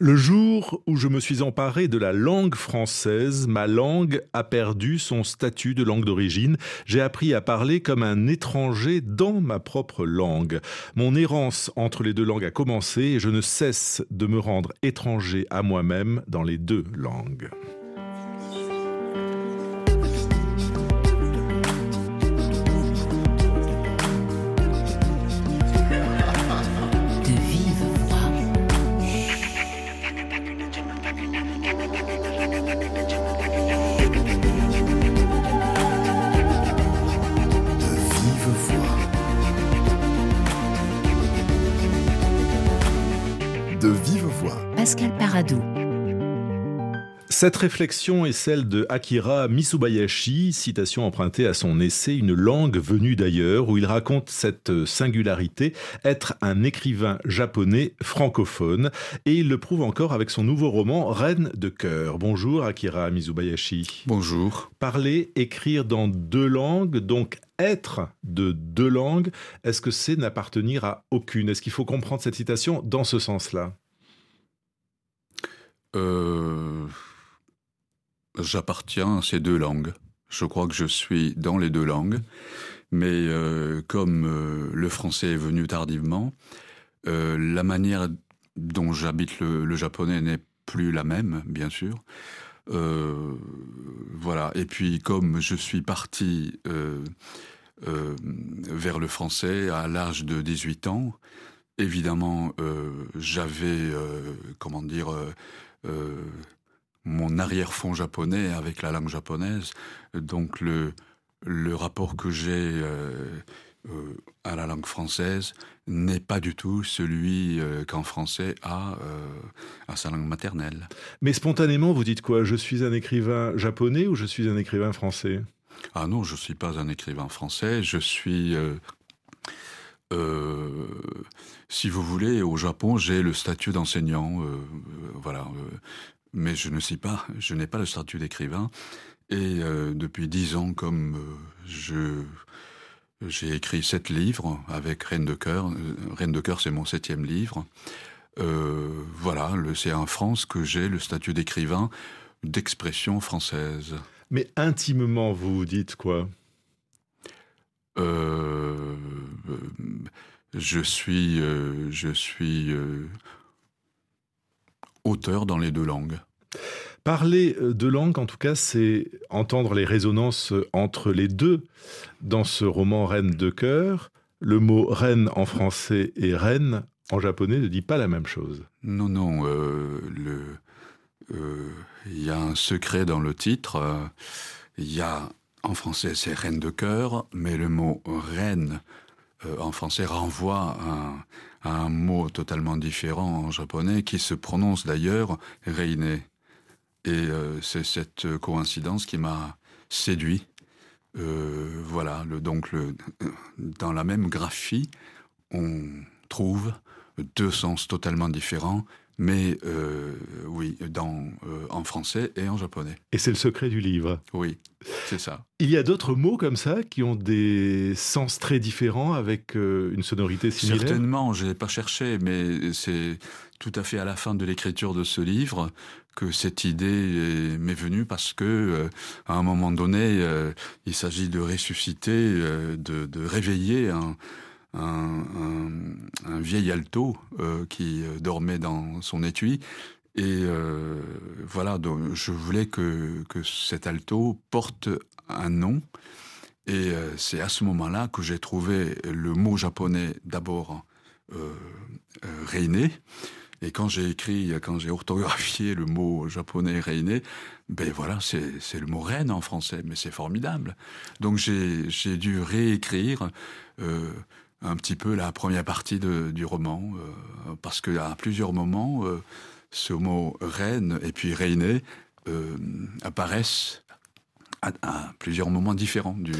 Le jour où je me suis emparé de la langue française, ma langue a perdu son statut de langue d'origine. J'ai appris à parler comme un étranger dans ma propre langue. Mon errance entre les deux langues a commencé et je ne cesse de me rendre étranger à moi-même dans les deux langues. Cette réflexion est celle de Akira Misubayashi, citation empruntée à son essai Une langue venue d'ailleurs, où il raconte cette singularité, être un écrivain japonais francophone, et il le prouve encore avec son nouveau roman Reine de cœur. Bonjour Akira Misubayashi. Bonjour. Parler, écrire dans deux langues, donc être de deux langues, est-ce que c'est n'appartenir à aucune? Est-ce qu'il faut comprendre cette citation dans ce sens-là? Euh, J'appartiens à ces deux langues. Je crois que je suis dans les deux langues, mais euh, comme euh, le français est venu tardivement, la manière dont j'habite le, japonais n'est plus la même, bien sûr. voilà. Et puis, comme je suis parti vers le français à l'âge de 18 ans. Évidemment, j'avais, comment dire, mon arrière-fond japonais avec la langue japonaise. Donc le, le rapport que j'ai à la langue française n'est pas du tout celui qu'un Français a à sa langue maternelle. Mais spontanément, vous dites quoi? Je suis un écrivain japonais ou je suis un écrivain français? Ah non, je ne suis pas un écrivain français, je suis... Euh, euh, si vous voulez, au Japon, j'ai le statut d'enseignant, euh, voilà, mais je ne suis pas, je n'ai pas le statut d'écrivain. Et depuis dix ans, comme je j'ai écrit sept livres avec Reine de cœur. Reine de cœur, c'est mon septième livre. voilà, c'est en France que j'ai le statut d'écrivain d'expression française. Mais intimement, vous vous dites quoi? euh, Je suis, euh, je suis euh, auteur dans les deux langues. Parler de langue, en tout cas, c'est entendre les résonances entre les deux. Dans ce roman Reine de cœur, le mot reine en français et reine en japonais ne dit pas la même chose. Non, non. euh, il y a un secret dans le titre. Euh, il y a, en français, c'est reine de cœur, mais le mot reine euh, en français renvoie à, un mot totalement différent en japonais qui se prononce d'ailleurs reine. Et c'est cette coïncidence qui m'a séduit. voilà, le, donc dans la même graphie, on trouve deux sens totalement différents mais euh, oui, dans, euh, en français et en japonais. Et c'est le secret du livre. Oui, c'est ça. Il y a d'autres mots comme ça qui ont des sens très différents avec euh, une sonorité similaire? Certainement, je n'ai pas cherché, mais c'est tout à fait à la fin de l'écriture de ce livre que cette idée m'est venue parce que à un moment donné, il s'agit de ressusciter, de, de réveiller un un, vieil alto euh, qui euh, dormait dans son étui. Et euh, voilà, donc je voulais que, que cet alto porte un nom. Et c'est à ce moment-là que j'ai trouvé le mot japonais d'abord euh, reiné. Et quand j'ai écrit, quand j'ai orthographié le mot japonais reiné, ben voilà, c'est le mot reine en français, mais c'est formidable. Donc j'ai dû réécrire un petit peu la première partie du roman, euh, parce qu'à plusieurs moments, euh, ce mot reine et puis reine euh, apparaissent à, plusieurs moments différents du,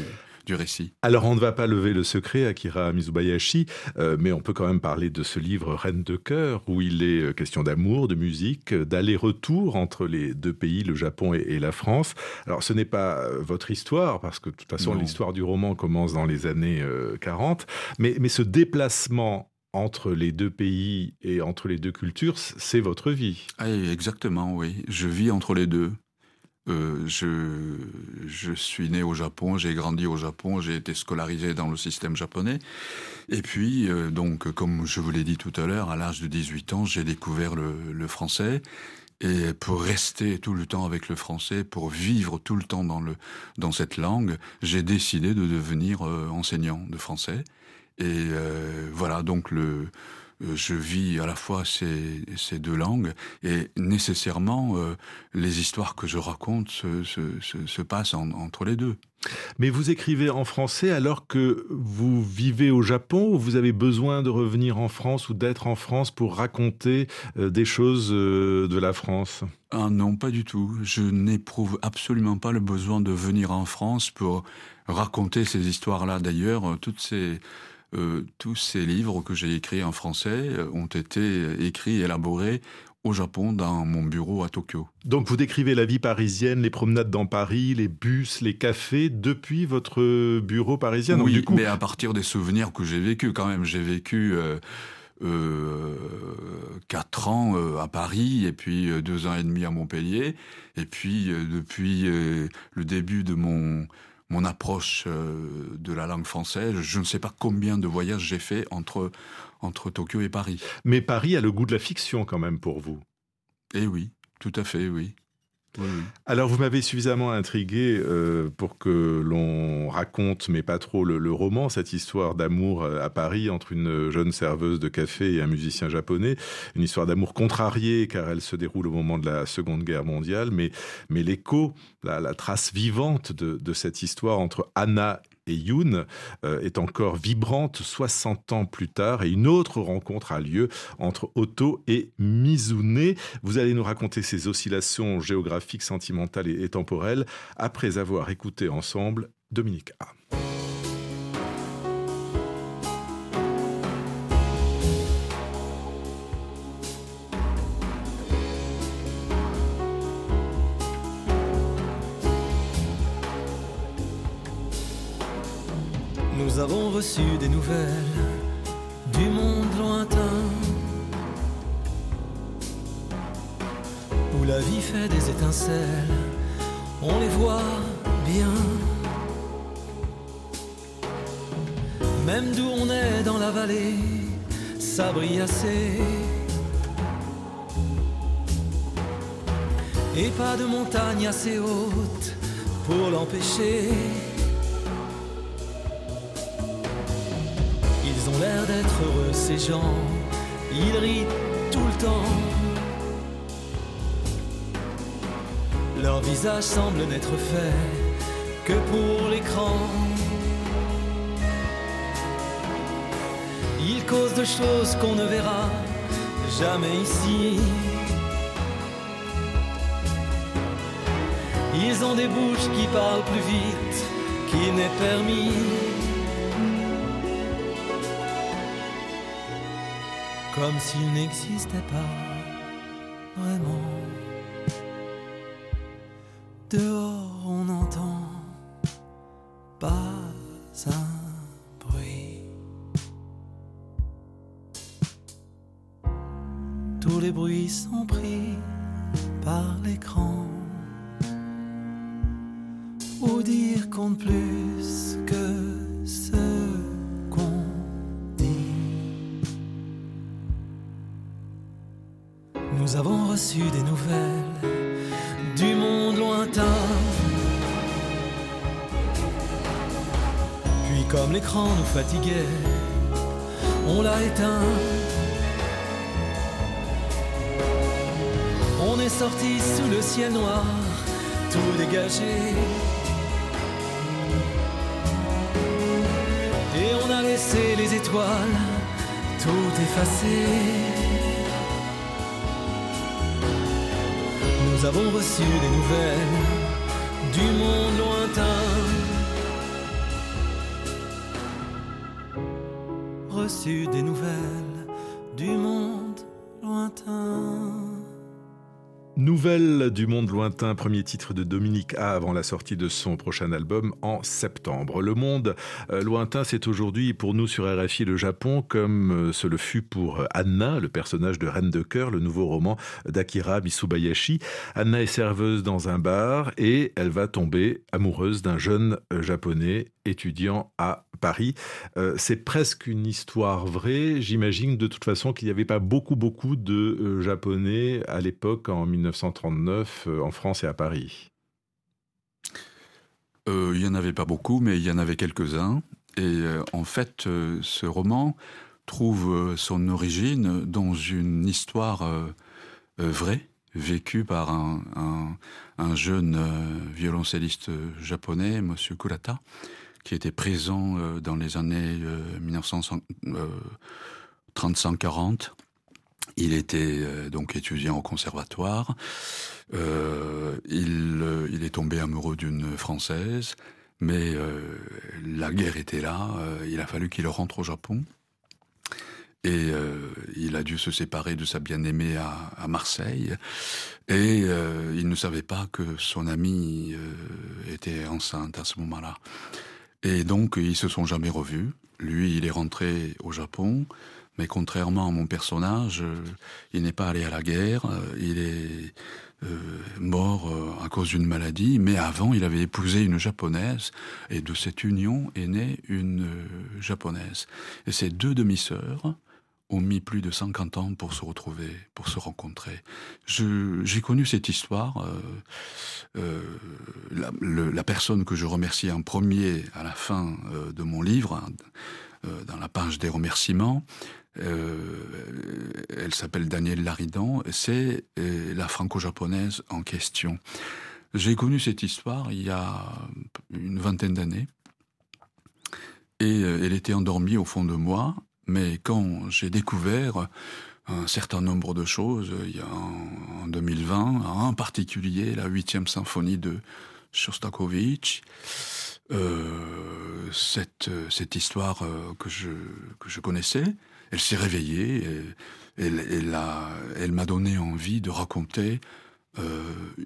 récit. Alors on ne va pas lever le secret, Akira Mizubayashi, euh, mais on peut quand même parler de ce livre Reine de cœur, où il est euh, question d'amour, de musique, d'aller-retour entre les deux pays, le Japon et, la France. Alors ce n'est pas euh, votre histoire, parce que de toute façon l'histoire du roman commence dans les années 40, mais, mais ce déplacement entre les deux pays et entre les deux cultures, c'est votre vie. Ah, exactement, oui. Je vis entre les deux. Euh, je, suis né au Japon, j'ai grandi au Japon, j'ai été scolarisé dans le système japonais. Et puis, euh, donc, comme je vous l'ai dit tout à l'heure, à l'âge de 18 ans, j'ai découvert le, français. Et pour rester tout le temps avec le français, pour vivre tout le temps dans, le, dans cette langue, j'ai décidé de devenir euh, enseignant de français. Et voilà, donc le, je vis à la fois ces, ces deux langues et nécessairement euh, les histoires que je raconte se, se, se, passent entre les deux. Mais vous écrivez en français alors que vous vivez au Japon ou vous avez besoin de revenir en France ou d'être en France pour raconter euh, des choses de la France? Ah Non, pas du tout. Je n'éprouve absolument pas le besoin de venir en France pour raconter ces histoires-là. D'ailleurs, toutes ces euh, tous ces livres que j'ai écrits en français euh, ont été écrits et élaborés au Japon dans mon bureau à Tokyo. Donc vous décrivez la vie parisienne, les promenades dans Paris, les bus, les cafés depuis votre bureau parisien. Oui, mais à partir des souvenirs que j'ai vécus quand même. J'ai vécu euh, euh, quatre ans à Paris et puis deux ans et demi à Montpellier. Et puis depuis le début de mon mon approche euh, de la langue française. Je ne sais pas combien de voyages j'ai fait entre, entre Tokyo et Paris. Mais Paris a le goût de la fiction quand même pour vous. Eh oui, tout à fait, oui. Alors vous m'avez suffisamment intrigué euh, pour que l'on raconte, mais pas trop, le, roman, cette histoire d'amour euh, à Paris entre une jeune serveuse de café et un musicien japonais. Une histoire d'amour contrariée car elle se déroule au moment de la Seconde Guerre mondiale, mais, mais l'écho, la, trace vivante de, de cette histoire entre Anna et Yoon euh, est encore vibrante 60 ans plus tard et une autre rencontre a lieu entre Otto et Mizune. Vous allez nous raconter ces oscillations géographiques, sentimentales et temporelles après avoir écouté ensemble Dominique A. Nous avons reçu des nouvelles du monde lointain où la vie fait des étincelles, on les voit bien. Même d'où on est dans la vallée, ça brille assez. Et pas de montagne assez haute pour l'empêcher. Ces gens, ils rient tout le temps. Leur visage semble n'être fait que pour l'écran. Ils causent de choses qu'on ne verra jamais ici. Ils ont des bouches qui parlent plus vite qu'il n'est permis. Comme s'il n'existait pas vraiment. Comme l'écran nous fatiguait, on l'a éteint. On est sorti sous le ciel noir, tout dégagé. Et on a laissé les étoiles tout effacées. Nous avons reçu des nouvelles du monde lointain. Nouvelles du monde lointain. Nouvelle du monde lointain, premier titre de Dominique A avant la sortie de son prochain album en septembre. Le monde euh, lointain, c'est aujourd'hui pour nous sur RFI le Japon, comme euh, ce le fut pour Anna, le personnage de Reine de cœur, le nouveau roman d'Akira Misubayashi. Anna est serveuse dans un bar et elle va tomber amoureuse d'un jeune euh, japonais étudiant à Paris. c'est presque une histoire vraie. J'imagine de toute façon qu'il n'y avait pas beaucoup, beaucoup de Japonais à l'époque en 19 1939 euh, en France et à Paris euh, Il n'y en avait pas beaucoup, mais il y en avait quelques-uns. Et euh, en fait, ce roman trouve son origine dans une histoire vraie, vécue par un, jeune violoncelliste japonais, M. Kurata, qui était présent dans les années 1930-40 il était euh, donc étudiant au conservatoire. Euh, euh, il, est tombé amoureux d'une Française, mais la guerre était là. il a fallu qu'il rentre au Japon. Et il a dû se séparer de sa bien-aimée à, Marseille. Et il ne savait pas que son amie était enceinte à ce moment-là. Et donc, ils se sont jamais revus. Lui, il est rentré au Japon. Mais contrairement à mon personnage, euh, il n'est pas allé à la guerre, euh, il est euh, mort à cause d'une maladie, mais avant il avait épousé une japonaise, et de cette union est née une japonaise. Et ces deux demi-sœurs ont mis plus de 50 ans pour se retrouver, pour se rencontrer. J'ai connu cette histoire. la, personne que je remercie en premier à la fin de mon livre, hein, dans la page des remerciements, euh, elle s'appelle Danielle Laridan, c'est euh, la franco-japonaise en question. J'ai connu cette histoire il y a une vingtaine d'années, et euh, elle était endormie au fond de moi, mais quand j'ai découvert un certain nombre de choses, il y a en, 2020, en particulier la huitième symphonie de Shostakovich, cette, cette histoire que je, que je connaissais, elle s'est réveillée, et, elle, elle m'a donné envie de raconter euh,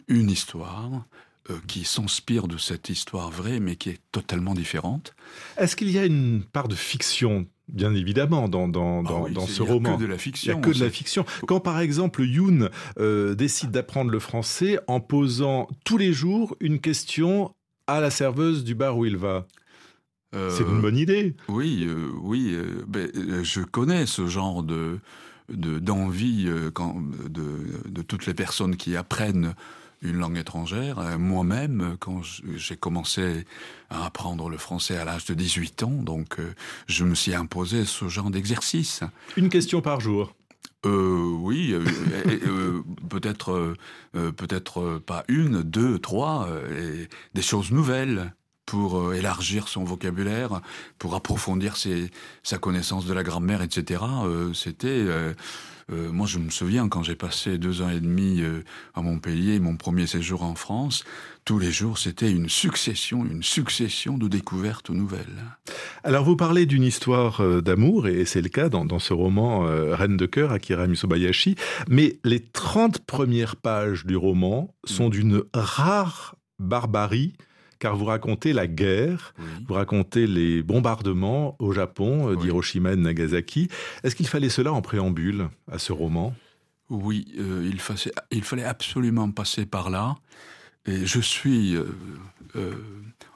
une histoire euh, qui s'inspire de cette histoire vraie, mais qui est totalement différente. Est-ce qu'il y a une part de fiction Bien évidemment, dans, dans, ah dans, ce roman. Il n'y a que de la fiction. Il n'y a que de la fiction. Quand par exemple Yoon euh, décide d'apprendre le français en posant tous les jours une question à la serveuse du bar où il va. C'est une bonne idée. Euh, oui, euh, oui. Euh, ben, je connais ce genre de d'envie de, de, toutes les personnes qui apprennent une langue étrangère. Moi-même, quand j'ai commencé à apprendre le français à l'âge de 18 ans, donc je me suis imposé ce genre d'exercice. Une question par jour oui, peut-être, peut-être pas une, deux, trois, des choses nouvelles pour euh, élargir son vocabulaire, pour approfondir ses, sa connaissance de la grammaire, etc. Euh, c'était, euh, moi je me souviens quand j'ai passé deux ans et demi à Montpellier, mon premier séjour en France, tous les jours c'était une succession, une succession de découvertes nouvelles. Alors vous parlez d'une histoire d'amour, et c'est le cas dans, dans ce roman Reine de cœur, Akira Misobayashi, mais les 30 premières pages du roman sont d'une rare barbarie car vous racontez la guerre, vous racontez les bombardements au Japon euh, d'Hiroshima et de Nagasaki. Est-ce qu'il fallait cela en préambule à ce roman? Oui, euh, il, il, fallait absolument passer par là. Et je suis euh,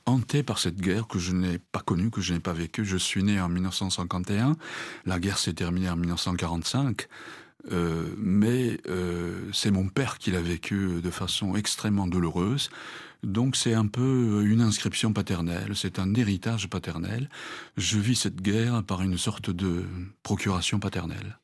hanté par cette guerre que je n'ai pas connue, que je n'ai pas vécue. Je suis né en 1951. La guerre s'est terminée en 1945. mais c'est mon père qui l'a vécu de façon extrêmement douloureuse. Donc c'est un peu une inscription paternelle, c'est un héritage paternel. Je vis cette guerre par une sorte de procuration paternelle.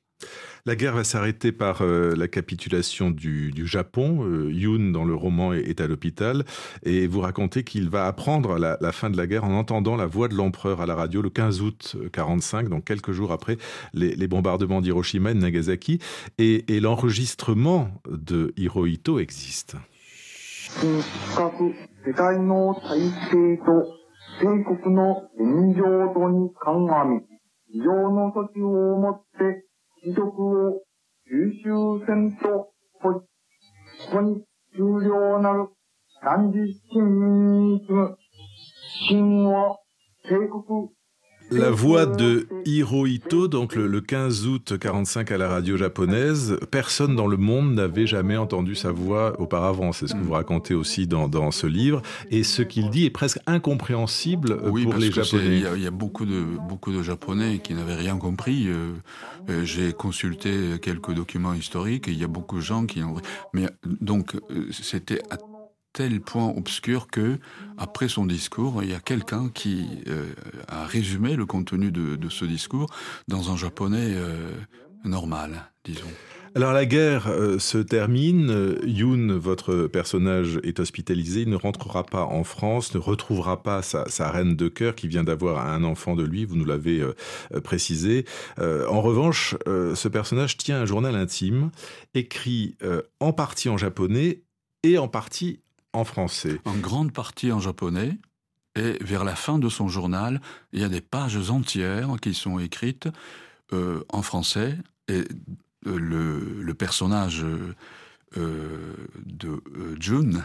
La guerre va s'arrêter par euh, la capitulation du, Japon. Euh, Yoon, dans le roman, est, à l'hôpital. Et vous racontez qu'il va apprendre la, fin de la guerre en entendant la voix de l'empereur à la radio le 15 août 1945, donc quelques jours après les, bombardements d'Hiroshima et de Nagasaki. Et l'enregistrement de Hirohito existe. 近く世界の体制と帝国の現状とに鑑み、非常の措置をもって、貴族を収集せんと、ここに重量なる三十新民に次ぐ神を帝国 La voix de Hirohito, donc le, 15 août 45 à la radio japonaise, personne dans le monde n'avait jamais entendu sa voix auparavant. C'est ce que vous racontez aussi dans, ce livre. Et ce qu'il dit est presque incompréhensible pour les Japonais. Il y, a beaucoup de, beaucoup de Japonais qui n'avaient rien compris. Euh, euh, j'ai consulté quelques documents historiques et il y a beaucoup de gens qui ont... Mais donc, euh, c'était tel point obscur que, après son discours, il y a quelqu'un qui euh, a résumé le contenu de, ce discours dans un japonais euh, normal, disons. Alors la guerre euh, se termine, Yoon, votre personnage, est hospitalisé, il ne rentrera pas en France, ne retrouvera pas sa, reine de cœur qui vient d'avoir un enfant de lui, vous nous l'avez précisé. en revanche, ce personnage tient un journal intime, écrit en partie en japonais et en partie en grande partie en japonais. Et vers la fin de son journal, il y a des pages entières qui sont écrites euh, en français. Et euh, le, personnage euh, de Jun,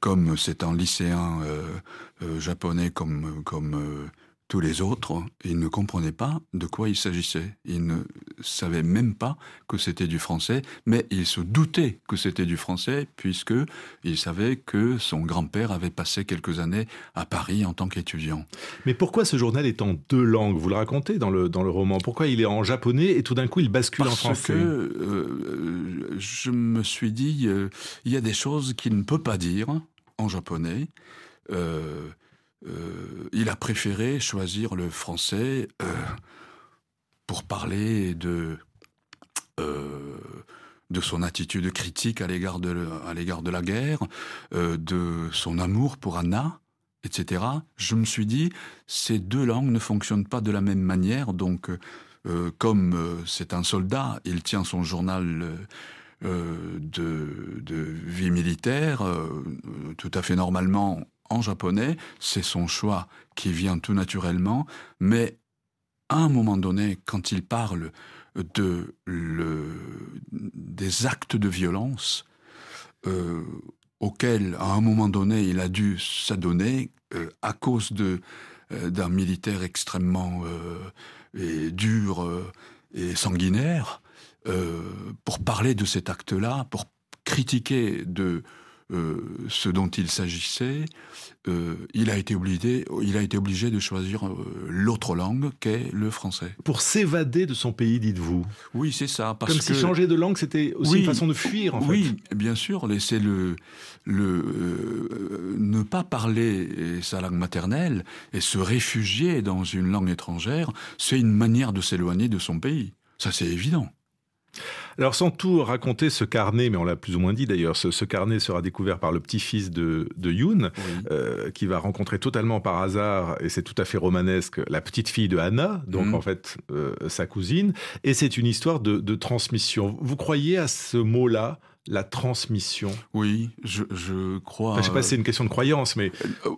comme c'est un lycéen japonais comme, comme tous les autres, ils ne comprenaient pas de quoi il s'agissait. Ils ne savaient même pas que c'était du français, mais ils se doutaient que c'était du français, puisque ils savaient que son grand-père avait passé quelques années à Paris en tant qu'étudiant. Mais pourquoi ce journal est en deux langues? Vous le racontez dans le, dans le roman. Pourquoi il est en japonais et tout d'un coup il bascule en français? Parce que euh, je me suis dit, euh, il y a des choses qu'il ne peut pas dire en japonais. Euh, euh, il a préféré choisir le français euh, pour parler de euh, de son attitude critique à l'égard de, de la guerre, de son amour pour Anna, etc. Je me suis dit, ces deux langues ne fonctionnent pas de la même manière, donc comme c'est un soldat, il tient son journal de, vie militaire tout à fait normalement en japonais, c'est son choix qui vient tout naturellement, mais à un moment donné, quand il parle de le, des actes de violence euh, auxquels, à un moment donné, il a dû s'adonner euh, à cause euh, d'un militaire extrêmement dur et sanguinaire, pour parler de cet acte-là, pour critiquer de euh, ce dont il s'agissait, euh, il, a été obligé, il a été obligé de choisir euh, l'autre langue qu'est le français. Pour s'évader de son pays, dites-vous Oui, c'est ça. Parce Comme si changer de langue, c'était aussi une façon de fuir, en oui, bien sûr. Laisser le, le ne pas parler sa langue maternelle et se réfugier dans une langue étrangère, c'est une manière de s'éloigner de son pays. Ça, c'est évident. Alors sans tout raconter ce carnet, mais on l'a plus ou moins dit d'ailleurs, ce, carnet sera découvert par le petit-fils de, de Yoon, euh, qui va rencontrer totalement par hasard, et c'est tout à fait romanesque, la petite fille de Anna, donc mhm. en fait euh, sa cousine, et c'est une histoire de, transmission. Vous croyez à ce mot-là la transmission? Oui, je, crois. je ne sais pas si c'est une question de croyance, mais. Euh,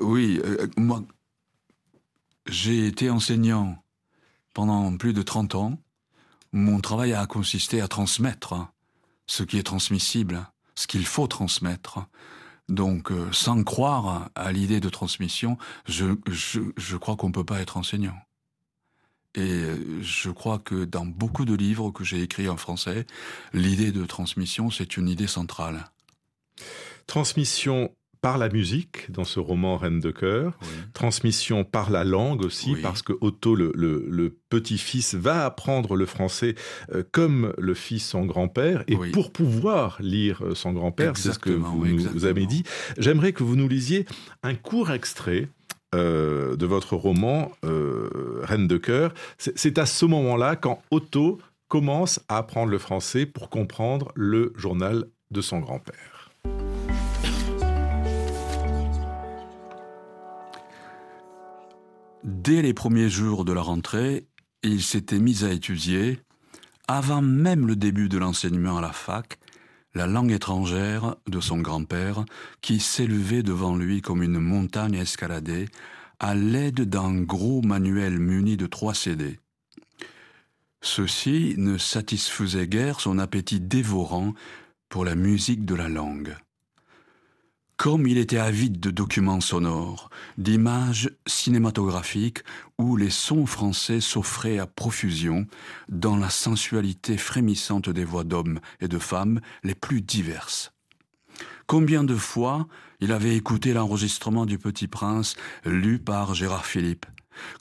oui, moi, j'ai été enseignant pendant plus de 30 ans. Mon travail a consisté à transmettre ce qui est transmissible, ce qu'il faut transmettre. Donc, euh, sans croire à l'idée de transmission, je, je, crois qu'on ne peut pas être enseignant. Et euh, je crois que dans beaucoup de livres que j'ai écrits en français, l'idée de transmission, c'est une idée centrale. Transmission par la musique dans ce roman Reine de cœur, transmission par la langue aussi, parce que Otto, le, petit-fils, va apprendre le français euh, comme le fils son grand-père, et pour pouvoir lire euh, son grand-père, c'est ce que vous nous avez dit, j'aimerais que vous nous lisiez un court extrait euh, de votre roman Reine de cœur. C'est à ce moment-là quand Otto commence à apprendre le français pour comprendre le journal de son grand-père. Dès les premiers jours de la rentrée, il s'était mis à étudier, avant même le début de l'enseignement à la fac, la langue étrangère de son grand-père, qui s'élevait devant lui comme une montagne escaladée, à l'aide d'un gros manuel muni de trois CD. Ceci ne satisfaisait guère son appétit dévorant pour la musique de la langue. Comme il était avide de documents sonores, d'images cinématographiques où les sons français s'offraient à profusion dans la sensualité frémissante des voix d'hommes et de femmes les plus diverses. Combien de fois il avait écouté l'enregistrement du Petit Prince lu par Gérard Philippe?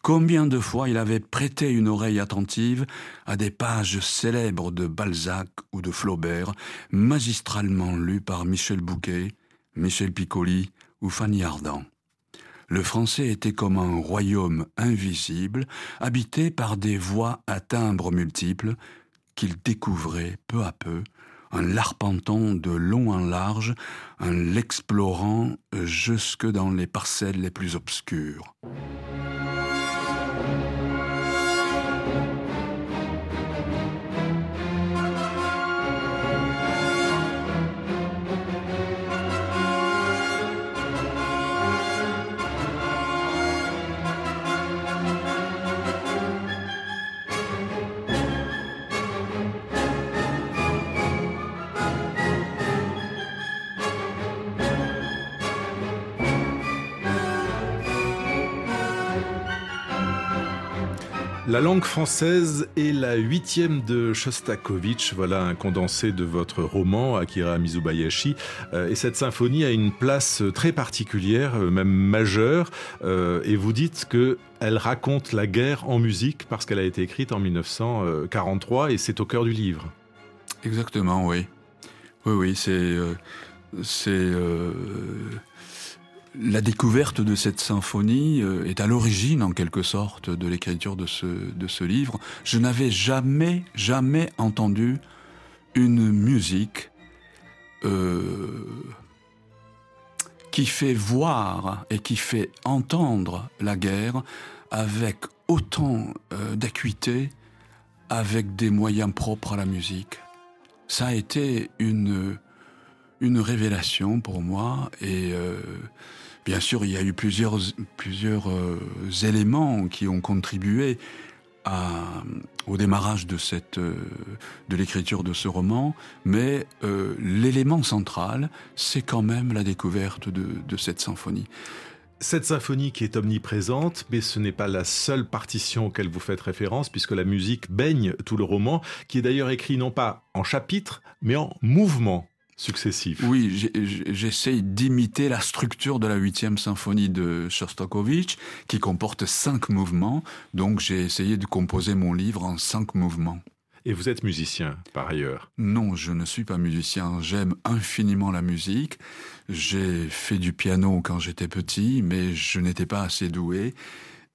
Combien de fois il avait prêté une oreille attentive à des pages célèbres de Balzac ou de Flaubert, magistralement lues par Michel Bouquet, Michel Piccoli ou Fanny Ardant. Le français était comme un royaume invisible, habité par des voix à timbres multiples, qu'il découvrait peu à peu, en l'arpentant de long en large, en l'explorant jusque dans les parcelles les plus obscures. La langue française est la huitième de Shostakovich. Voilà un condensé de votre roman, Akira Mizubayashi. Euh, et cette symphonie a une place très particulière, euh, même majeure. Euh, et vous dites que elle raconte la guerre en musique parce qu'elle a été écrite en 1943 et c'est au cœur du livre. Exactement, oui. Oui, oui, c'est. c'est la découverte de cette symphonie euh, est à l'origine, en quelque sorte, de l'écriture de ce, de livre. Je n'avais jamais, jamais entendu une musique euh, qui fait voir et qui fait entendre la guerre avec autant euh, d'acuité, avec des moyens propres à la musique. Ça a été une, une révélation pour moi et Bien sûr, il y a eu plusieurs, euh, éléments qui ont contribué au démarrage de, euh, de l'écriture de ce roman, mais euh, l'élément central, c'est quand même la découverte de, de cette symphonie. Cette symphonie qui est omniprésente, mais ce n'est pas la seule partition auquel vous faites référence, puisque la musique baigne tout le roman, qui est d'ailleurs écrit non pas en chapitres, mais en mouvements successifs. Oui, j'essaye d'imiter la structure de la huitième symphonie de Shostakovich, qui comporte cinq mouvements. Donc j'ai essayé de composer mon livre en cinq mouvements. Et vous êtes musicien, par ailleurs Non, je ne suis pas musicien. J'aime infiniment la musique. J'ai fait du piano quand j'étais petit, mais je n'étais pas assez doué.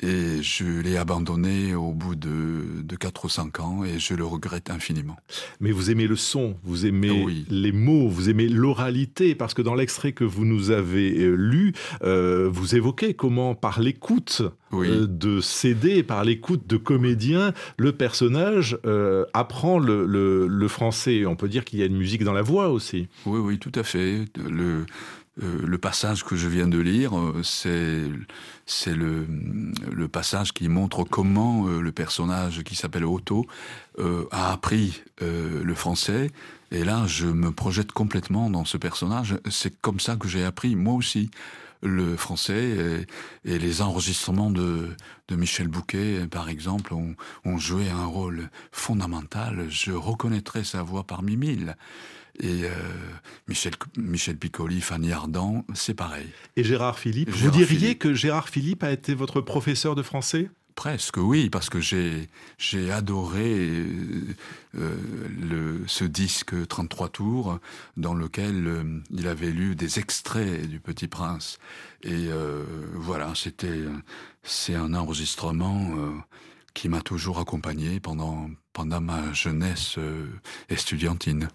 Et je l'ai abandonné au bout de, de 4 ou 5 ans et je le regrette infiniment. Mais vous aimez le son, vous aimez les mots, vous aimez l'oralité, parce que dans l'extrait que vous nous avez euh, lu, euh, vous évoquez comment par l'écoute euh, de CD, par l'écoute de comédiens, le personnage apprend le, le, le, français. On peut dire qu'il y a une musique dans la voix aussi. Oui, oui, tout à fait. Le, euh, le passage que je viens de lire, euh, c'est le, passage qui montre comment euh, le personnage qui s'appelle Otto a appris le français. Et là, je me projette complètement dans ce personnage. C'est comme ça que j'ai appris moi aussi le français et, les enregistrements de, Michel Bouquet, par exemple, ont, ont joué un rôle fondamental. Je reconnaîtrais sa voix parmi mille. Et euh, Michel, Michel Piccoli, Fanny Ardant, c'est pareil. Et Gérard Philippe Vous diriez que Gérard Philippe a été votre professeur de français? Presque, oui, parce que j'ai j'ai adoré euh, euh, le, ce disque 33 tours dans lequel il avait lu des extraits du Petit Prince. Et voilà, c'était c'est un enregistrement qui m'a toujours accompagné pendant, pendant ma jeunesse euh, estudiantine.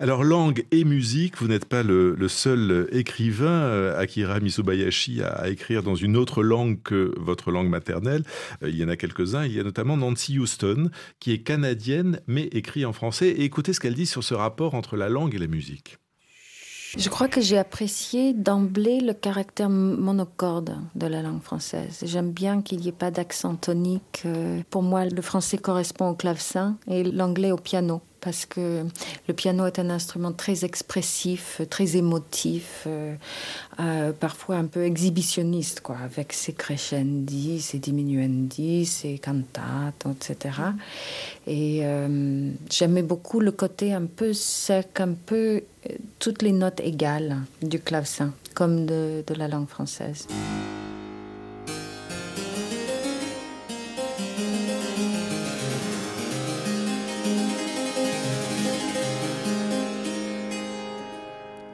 Alors langue et musique, vous n'êtes pas le, seul écrivain, euh, Akira Misubayashi, à, écrire dans une autre langue que votre langue maternelle. Euh, il y en a quelques-uns, il y a notamment Nancy Houston, qui est canadienne mais écrit en français. Et écoutez ce qu'elle dit sur ce rapport entre la langue et la musique. Je crois que j'ai apprécié d'emblée le caractère monocorde de la langue française. J'aime bien qu'il n'y ait pas d'accent tonique. Euh, pour moi, le français correspond au clavecin et l'anglais au piano parce que le piano est un instrument très expressif, très émotif, euh, euh, parfois un peu exhibitionniste, quoi, avec ses crescendi, ses diminuendi, ses cantates, etc. Et euh, j'aimais beaucoup le côté un peu sec, un peu toutes les notes égales du clavecin, comme de la langue française.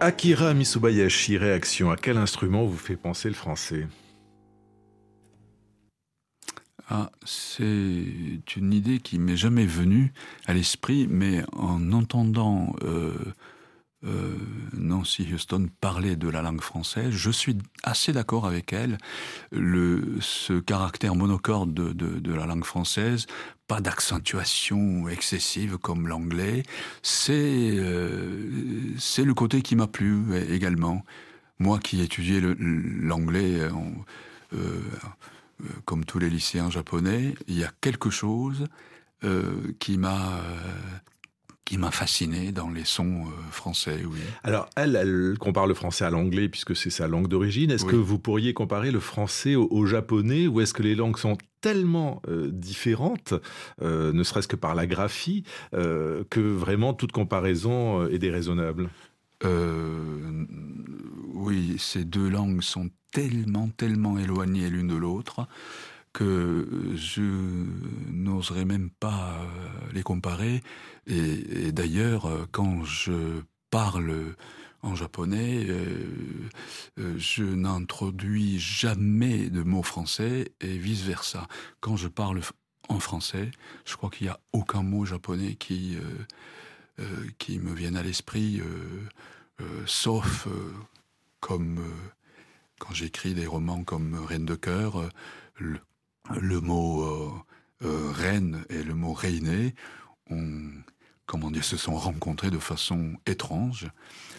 Akira Misubayashi, réaction. À quel instrument vous fait penser le français? Ah, c'est une idée qui m'est jamais venue à l'esprit, mais en entendant euh, euh, Nancy Houston parlait de la langue française, je suis assez d'accord avec elle. Le, ce caractère monocorde de, la langue française, pas d'accentuation excessive comme l'anglais, c'est euh, le côté qui m'a plu également. Moi qui étudiais l'anglais euh, euh, comme tous les lycéens japonais, il y a quelque chose qui m'a qui m'a fasciné dans les sons euh, français, oui. Alors, elle, elle compare le français à l'anglais puisque c'est sa langue d'origine. Est-ce que vous pourriez comparer le français au, japonais ou est-ce que les langues sont tellement euh, différentes, euh, ne serait-ce que par la graphie, que vraiment toute comparaison est déraisonnable? Oui, ces deux langues sont tellement, tellement éloignées l'une de l'autre que je n'oserais même pas euh, les comparer. Et, d'ailleurs, euh, quand je parle en japonais, euh, je n'introduis jamais de mots français et vice-versa. Quand je parle en français, je crois qu'il n'y a aucun mot japonais qui, qui me vienne à l'esprit, sauf comme quand j'écris des romans comme Reine de cœur, mot euh, euh, reine et le mot reine ont, comment dire, se sont rencontrés de façon étrange.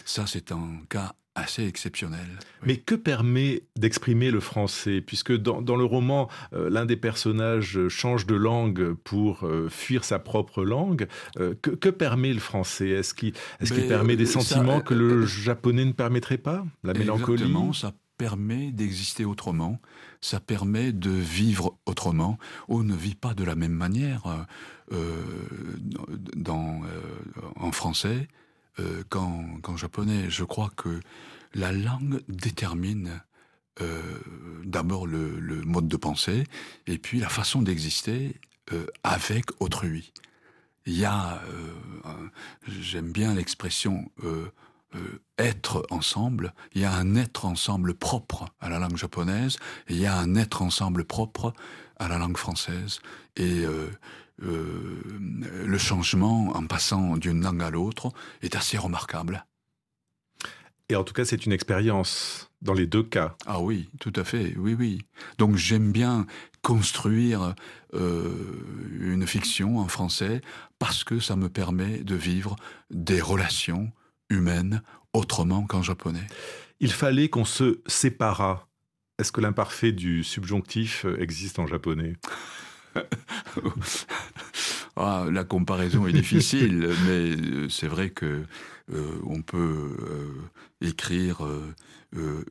Ça, c'est un cas assez exceptionnel. Mais que permet d'exprimer le français? Puisque dans, le roman, euh, l'un des personnages change de langue pour fuir sa propre langue. que, permet le français? Est-ce qu'il permet des sentiments que le japonais ne permettrait pas? La mélancolie? Ça permet d'exister autrement, ça permet de vivre autrement. On ne vit pas de la même manière euh, euh, dans, euh, en français qu'en japonais. Je crois que la langue détermine d'abord le, le, mode de pensée et puis la façon d'exister avec autrui. Il y a, j'aime bien l'expression euh, être ensemble, il y a un être ensemble propre à la langue japonaise, et il y a un être ensemble propre à la langue française. Et euh, euh, le changement en passant d'une langue à l'autre est assez remarquable. Et en tout cas, c'est une expérience dans les deux cas. Ah oui, tout à fait, oui, oui. Donc j'aime bien construire une fiction en français parce que ça me permet de vivre des relations humaine autrement qu'en japonais. Il fallait qu'on se séparât. Est-ce que l'imparfait du subjonctif existe en japonais? Ah, La comparaison est difficile, mais euh, c'est vrai que euh, on peut euh, écrire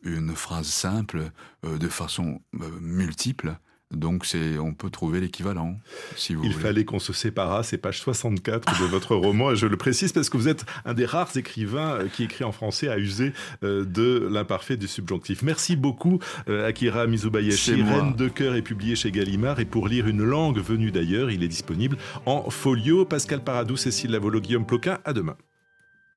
une phrase simple de façon multiple donc c'est, on peut trouver l'équivalent, si vous Il fallait qu'on se séparât, c'est page 64 de votre roman, et je le précise parce que vous êtes un des rares écrivains euh, qui écrit en français à user euh, de l'imparfait du subjonctif. Merci beaucoup euh, Akira Mizubayashi. Reine de cœur est publié chez Gallimard, et pour lire une langue venue d'ailleurs, il est disponible en folio. Pascal Paradou, Cécile Lavolo, Guillaume Ploquin, à demain.